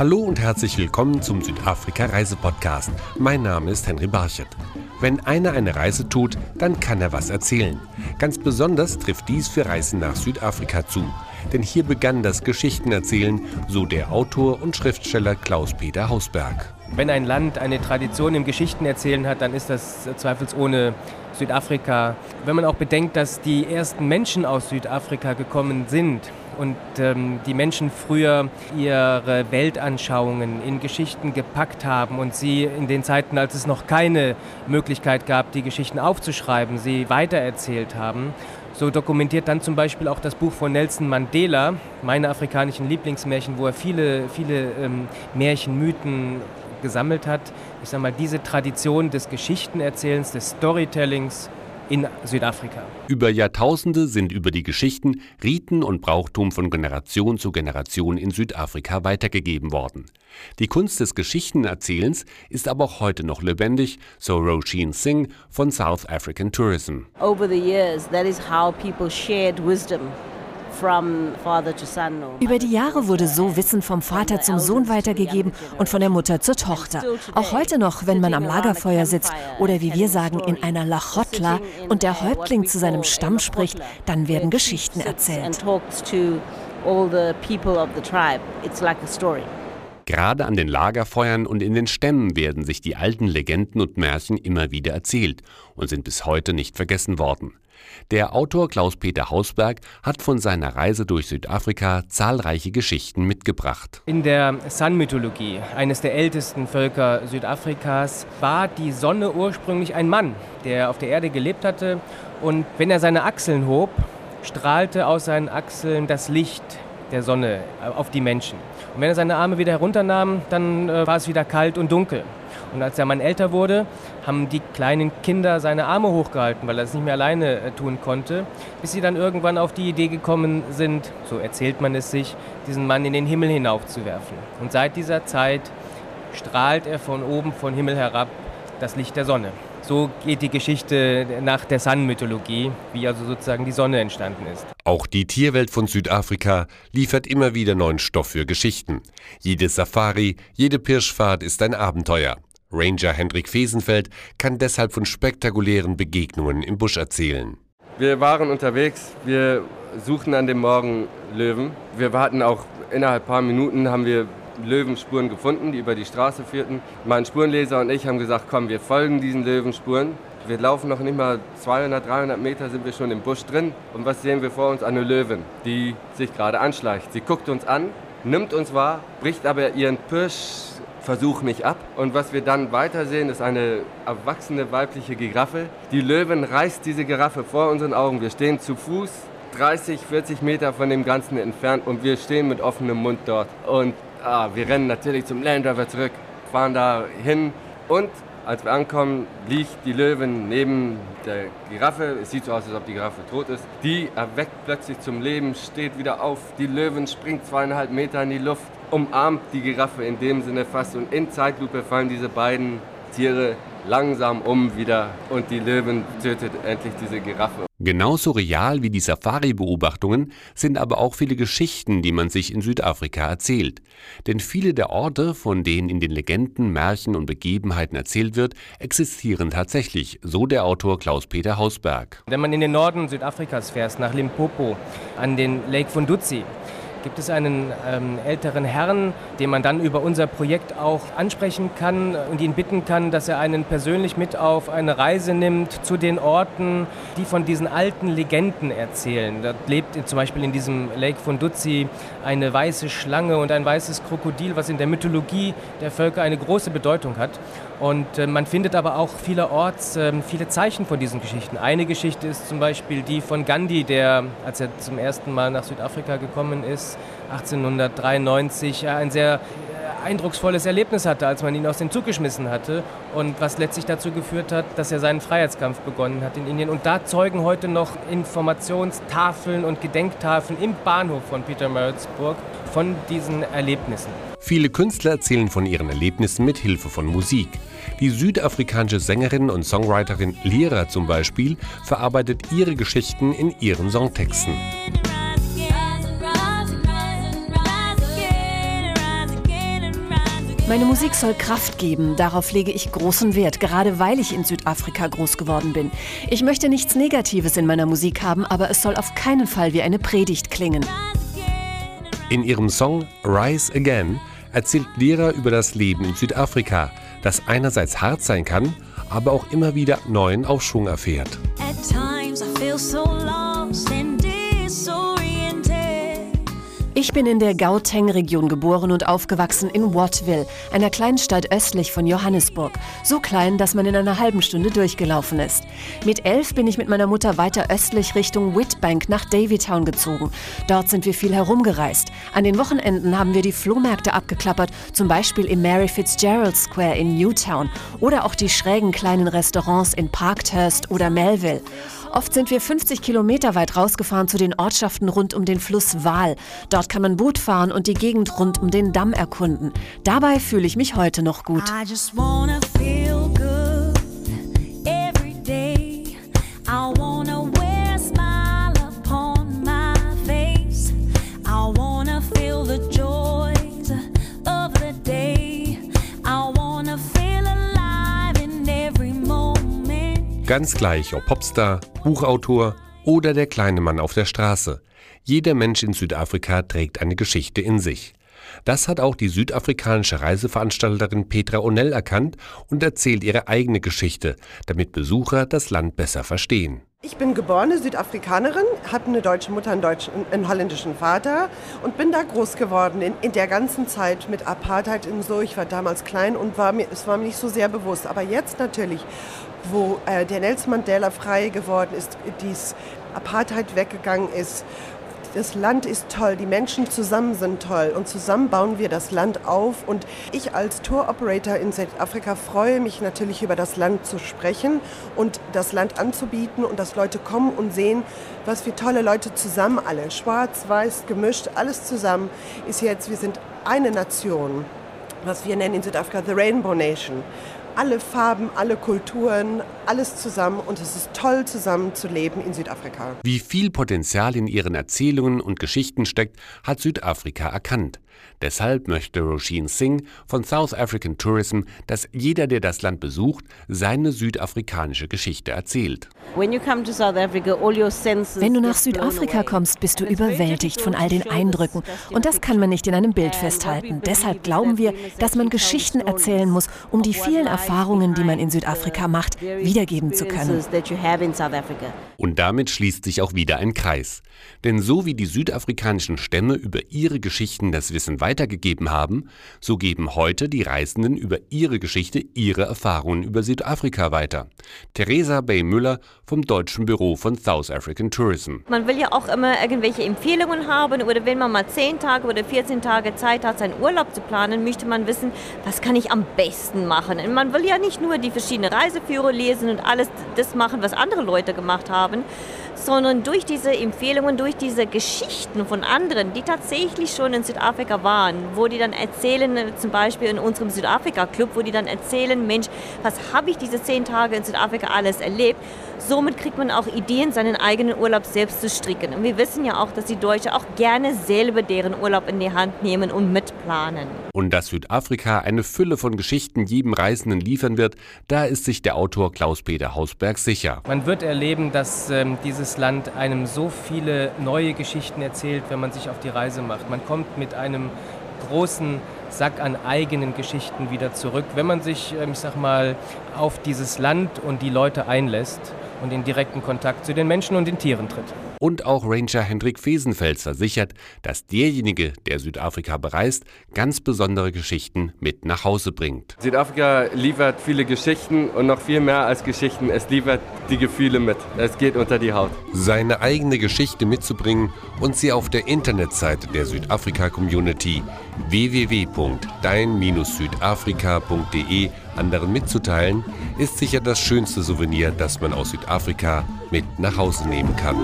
Hallo und herzlich willkommen zum Südafrika-Reisepodcast. Mein Name ist Henry Barchet. Wenn einer eine Reise tut, dann kann er was erzählen. Ganz besonders trifft dies für Reisen nach Südafrika zu. Denn hier begann das Geschichtenerzählen, so der Autor und Schriftsteller Klaus-Peter Hausberg. Wenn ein Land eine Tradition im Geschichtenerzählen hat, dann ist das zweifelsohne Südafrika. Wenn man auch bedenkt, dass die ersten Menschen aus Südafrika gekommen sind und ähm, die Menschen früher ihre Weltanschauungen in Geschichten gepackt haben und sie in den Zeiten, als es noch keine Möglichkeit gab, die Geschichten aufzuschreiben, sie weitererzählt haben. So dokumentiert dann zum Beispiel auch das Buch von Nelson Mandela, meine afrikanischen Lieblingsmärchen, wo er viele, viele ähm, Märchen, Mythen gesammelt hat. Ich sage mal, diese Tradition des Geschichtenerzählens, des Storytellings in Südafrika. Über Jahrtausende sind über die Geschichten, Riten und Brauchtum von Generation zu Generation in Südafrika weitergegeben worden. Die Kunst des Geschichtenerzählens ist aber auch heute noch lebendig, so Roshin Singh von South African Tourism. Over the years, that is how people shared wisdom. Über die Jahre wurde so Wissen vom Vater zum Sohn weitergegeben und von der Mutter zur Tochter. Auch heute noch, wenn man am Lagerfeuer sitzt oder wie wir sagen in einer Lachotla und der Häuptling zu seinem Stamm spricht, dann werden Geschichten erzählt. Gerade an den Lagerfeuern und in den Stämmen werden sich die alten Legenden und Märchen immer wieder erzählt und sind bis heute nicht vergessen worden. Der Autor Klaus-Peter Hausberg hat von seiner Reise durch Südafrika zahlreiche Geschichten mitgebracht. In der Sun-Mythologie, eines der ältesten Völker Südafrikas, war die Sonne ursprünglich ein Mann, der auf der Erde gelebt hatte. Und wenn er seine Achseln hob, strahlte aus seinen Achseln das Licht der Sonne auf die Menschen. Und wenn er seine Arme wieder herunternahm, dann äh, war es wieder kalt und dunkel. Und als der Mann älter wurde, haben die kleinen Kinder seine Arme hochgehalten, weil er es nicht mehr alleine äh, tun konnte, bis sie dann irgendwann auf die Idee gekommen sind, so erzählt man es sich, diesen Mann in den Himmel hinaufzuwerfen. Und seit dieser Zeit strahlt er von oben, von Himmel herab, das Licht der Sonne. So geht die Geschichte nach der Sun-Mythologie, wie also sozusagen die Sonne entstanden ist. Auch die Tierwelt von Südafrika liefert immer wieder neuen Stoff für Geschichten. Jede Safari, jede Pirschfahrt ist ein Abenteuer. Ranger Hendrik Fesenfeld kann deshalb von spektakulären Begegnungen im Busch erzählen. Wir waren unterwegs, wir suchten an dem Morgen Löwen. Wir hatten auch innerhalb paar Minuten haben wir Löwenspuren gefunden, die über die Straße führten. Mein Spurenleser und ich haben gesagt, komm, wir folgen diesen Löwenspuren. Wir laufen noch nicht mal 200, 300 Meter, sind wir schon im Busch drin. Und was sehen wir vor uns? Eine Löwin, die sich gerade anschleicht. Sie guckt uns an, nimmt uns wahr, bricht aber ihren Pirsch Versuch nicht ab. Und was wir dann weiter sehen, ist eine erwachsene weibliche Giraffe. Die Löwin reißt diese Giraffe vor unseren Augen. Wir stehen zu Fuß 30, 40 Meter von dem Ganzen entfernt und wir stehen mit offenem Mund dort. Und ah, wir rennen natürlich zum Land Rover zurück, fahren da hin und als wir ankommen, liegt die Löwin neben der Giraffe. Es sieht so aus, als ob die Giraffe tot ist. Die erweckt plötzlich zum Leben, steht wieder auf. Die Löwin springt zweieinhalb Meter in die Luft, umarmt die Giraffe in dem Sinne fast. Und in Zeitlupe fallen diese beiden Tiere langsam um wieder und die Löwen tötet endlich diese Giraffe. Genauso real wie die Safari-Beobachtungen sind aber auch viele Geschichten, die man sich in Südafrika erzählt. Denn viele der Orte, von denen in den Legenden, Märchen und Begebenheiten erzählt wird, existieren tatsächlich, so der Autor Klaus-Peter Hausberg. Wenn man in den Norden Südafrikas fährt, nach Limpopo, an den Lake Fundutsi, gibt es einen ähm, älteren Herrn, den man dann über unser Projekt auch ansprechen kann und ihn bitten kann, dass er einen persönlich mit auf eine Reise nimmt zu den Orten, die von diesen alten Legenden erzählen. Da lebt zum Beispiel in diesem Lake Funduzzi eine weiße Schlange und ein weißes Krokodil, was in der Mythologie der Völker eine große Bedeutung hat. Und äh, man findet aber auch vielerorts äh, viele Zeichen von diesen Geschichten. Eine Geschichte ist zum Beispiel die von Gandhi, der, als er zum ersten Mal nach Südafrika gekommen ist, 1893, ein sehr äh, eindrucksvolles Erlebnis hatte, als man ihn aus dem Zug geschmissen hatte und was letztlich dazu geführt hat, dass er seinen Freiheitskampf begonnen hat in Indien. Und da zeugen heute noch Informationstafeln und Gedenktafeln im Bahnhof von Pietermaritzburg von diesen Erlebnissen. Viele Künstler erzählen von ihren Erlebnissen mit Hilfe von Musik. Die südafrikanische Sängerin und Songwriterin Lira zum Beispiel verarbeitet ihre Geschichten in ihren Songtexten. Meine Musik soll Kraft geben, darauf lege ich großen Wert, gerade weil ich in Südafrika groß geworden bin. Ich möchte nichts Negatives in meiner Musik haben, aber es soll auf keinen Fall wie eine Predigt klingen. In ihrem Song Rise Again erzählt Lira über das Leben in Südafrika, das einerseits hart sein kann, aber auch immer wieder neuen Aufschwung erfährt. At times I feel so ich bin in der Gauteng-Region geboren und aufgewachsen in Wattville, einer kleinen Stadt östlich von Johannesburg. So klein, dass man in einer halben Stunde durchgelaufen ist. Mit elf bin ich mit meiner Mutter weiter östlich Richtung Witbank nach Davytown gezogen. Dort sind wir viel herumgereist. An den Wochenenden haben wir die Flohmärkte abgeklappert, zum Beispiel im Mary Fitzgerald Square in Newtown oder auch die schrägen kleinen Restaurants in Parkhurst oder Melville. Oft sind wir 50 Kilometer weit rausgefahren zu den Ortschaften rund um den Fluss Waal. Dort kann man Boot fahren und die Gegend rund um den Damm erkunden. Dabei fühle ich mich heute noch gut. Ganz gleich, ob Popstar, Buchautor oder der kleine Mann auf der Straße. Jeder Mensch in Südafrika trägt eine Geschichte in sich. Das hat auch die südafrikanische Reiseveranstalterin Petra Onell erkannt und erzählt ihre eigene Geschichte, damit Besucher das Land besser verstehen. Ich bin geborene Südafrikanerin, habe eine deutsche Mutter, einen, deutschen, einen holländischen Vater und bin da groß geworden in, in, der ganzen Zeit mit Apartheid und so. Ich war damals klein und war mir, es war mir nicht so sehr bewusst. Aber jetzt natürlich, wo äh, der Nelson Mandela frei geworden ist, dies Apartheid weggegangen ist das Land ist toll, die Menschen zusammen sind toll und zusammen bauen wir das Land auf. Und ich als Tour Operator in Südafrika freue mich natürlich über das Land zu sprechen und das Land anzubieten und dass Leute kommen und sehen, was für tolle Leute zusammen alle, schwarz, weiß, gemischt, alles zusammen ist jetzt, wir sind eine Nation, was wir nennen in Südafrika The Rainbow Nation alle Farben, alle Kulturen, alles zusammen und es ist toll, zusammen zu leben in Südafrika. Wie viel Potenzial in ihren Erzählungen und Geschichten steckt, hat Südafrika erkannt. Deshalb möchte Roisin Singh von South African Tourism, dass jeder, der das Land besucht, seine südafrikanische Geschichte erzählt. Wenn du nach Südafrika kommst, bist du überwältigt von all den Eindrücken. Und das kann man nicht in einem Bild festhalten. Deshalb glauben wir, dass man Geschichten erzählen muss, um die vielen Erfahrungen, die man in Südafrika macht, wiedergeben zu können. Und damit schließt sich auch wieder ein Kreis. Denn so wie die südafrikanischen Stämme über ihre Geschichten das Wissen weitergegeben haben, so geben heute die Reisenden über ihre Geschichte ihre Erfahrungen über Südafrika weiter. Theresa Bay Müller vom deutschen Büro von South African Tourism. Man will ja auch immer irgendwelche Empfehlungen haben oder wenn man mal 10 Tage oder 14 Tage Zeit hat, seinen Urlaub zu planen, möchte man wissen, was kann ich am besten machen. Und man will ja nicht nur die verschiedenen Reiseführer lesen und alles das machen, was andere Leute gemacht haben, sondern durch diese Empfehlungen, durch diese Geschichten von anderen, die tatsächlich schon in Südafrika waren, wo die dann erzählen, zum Beispiel in unserem Südafrika-Club, wo die dann erzählen, Mensch, was habe ich diese zehn Tage in Südafrika alles erlebt? Somit kriegt man auch Ideen, seinen eigenen Urlaub selbst zu stricken. Und wir wissen ja auch, dass die Deutschen auch gerne selber deren Urlaub in die Hand nehmen und mitplanen. Und dass Südafrika eine Fülle von Geschichten jedem Reisenden liefern wird, da ist sich der Autor Klaus-Peter Hausberg sicher. Man wird erleben, dass ähm, dieses Land einem so viele neue Geschichten erzählt, wenn man sich auf die Reise macht. Man kommt mit einem großen Sack an eigenen Geschichten wieder zurück, wenn man sich, ähm, ich sag mal, auf dieses Land und die Leute einlässt und in direkten Kontakt zu den Menschen und den Tieren tritt. Und auch Ranger Hendrik Fesenfels versichert, dass derjenige, der Südafrika bereist, ganz besondere Geschichten mit nach Hause bringt. Südafrika liefert viele Geschichten und noch viel mehr als Geschichten. Es liefert die Gefühle mit. Es geht unter die Haut. Seine eigene Geschichte mitzubringen und sie auf der Internetseite der Südafrika-Community www.dein-südafrika.de anderen mitzuteilen, ist sicher das schönste Souvenir, das man aus Südafrika mit nach Hause nehmen kann.